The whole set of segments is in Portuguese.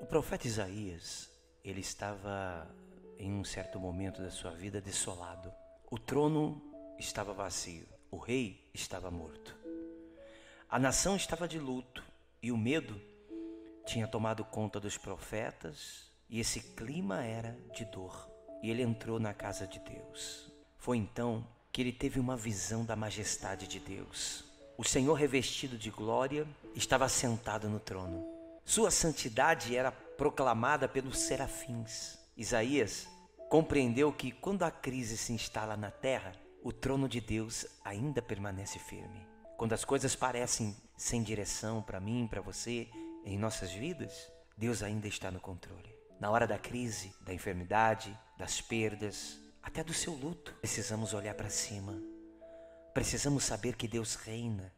O profeta Isaías, ele estava em um certo momento da sua vida desolado. O trono estava vazio, o rei estava morto. A nação estava de luto e o medo tinha tomado conta dos profetas e esse clima era de dor. E ele entrou na casa de Deus. Foi então que ele teve uma visão da majestade de Deus. O Senhor revestido de glória estava sentado no trono. Sua santidade era proclamada pelos serafins. Isaías compreendeu que quando a crise se instala na terra, o trono de Deus ainda permanece firme. Quando as coisas parecem sem direção para mim, para você, em nossas vidas, Deus ainda está no controle. Na hora da crise, da enfermidade, das perdas, até do seu luto, precisamos olhar para cima. Precisamos saber que Deus reina,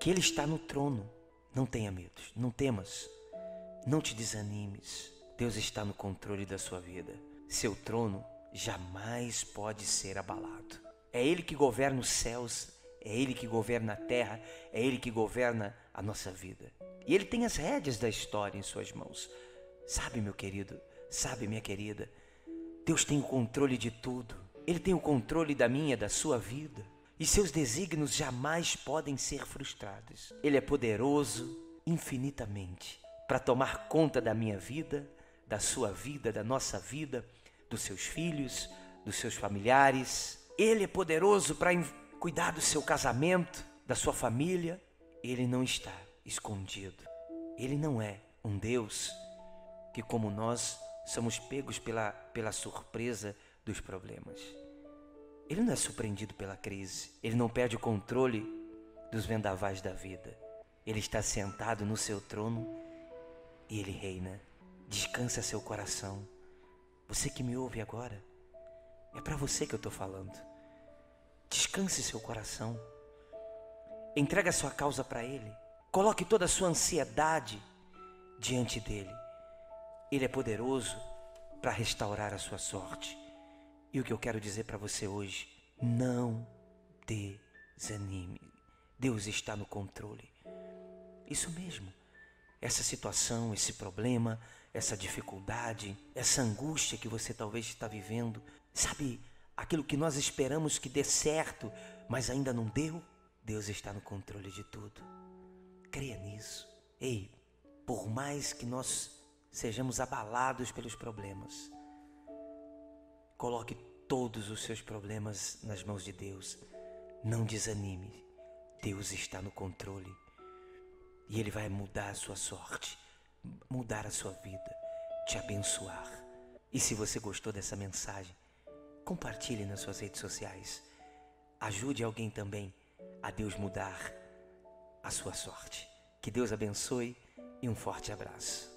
que Ele está no trono não tenha medo, não temas, não te desanimes. Deus está no controle da sua vida. Seu trono jamais pode ser abalado. É Ele que governa os céus, é Ele que governa a terra, é Ele que governa a nossa vida. E Ele tem as rédeas da história em Suas mãos. Sabe, meu querido, sabe, minha querida, Deus tem o controle de tudo. Ele tem o controle da minha, da sua vida e seus desígnios jamais podem ser frustrados. Ele é poderoso infinitamente para tomar conta da minha vida, da sua vida, da nossa vida, dos seus filhos, dos seus familiares. Ele é poderoso para cuidar do seu casamento, da sua família. Ele não está escondido. Ele não é um Deus que, como nós, somos pegos pela, pela surpresa dos problemas. Ele não é surpreendido pela crise, ele não perde o controle dos vendavais da vida. Ele está sentado no seu trono e ele reina. Descansa seu coração. Você que me ouve agora, é para você que eu estou falando. Descanse seu coração. Entrega a sua causa para Ele. Coloque toda a sua ansiedade diante dele. Ele é poderoso para restaurar a sua sorte. E o que eu quero dizer para você hoje, não desanime. Deus está no controle. Isso mesmo. Essa situação, esse problema, essa dificuldade, essa angústia que você talvez está vivendo, sabe, aquilo que nós esperamos que dê certo, mas ainda não deu, Deus está no controle de tudo. Creia nisso. Ei, por mais que nós sejamos abalados pelos problemas, Coloque todos os seus problemas nas mãos de Deus. Não desanime. Deus está no controle. E Ele vai mudar a sua sorte, mudar a sua vida, te abençoar. E se você gostou dessa mensagem, compartilhe nas suas redes sociais. Ajude alguém também a Deus mudar a sua sorte. Que Deus abençoe e um forte abraço.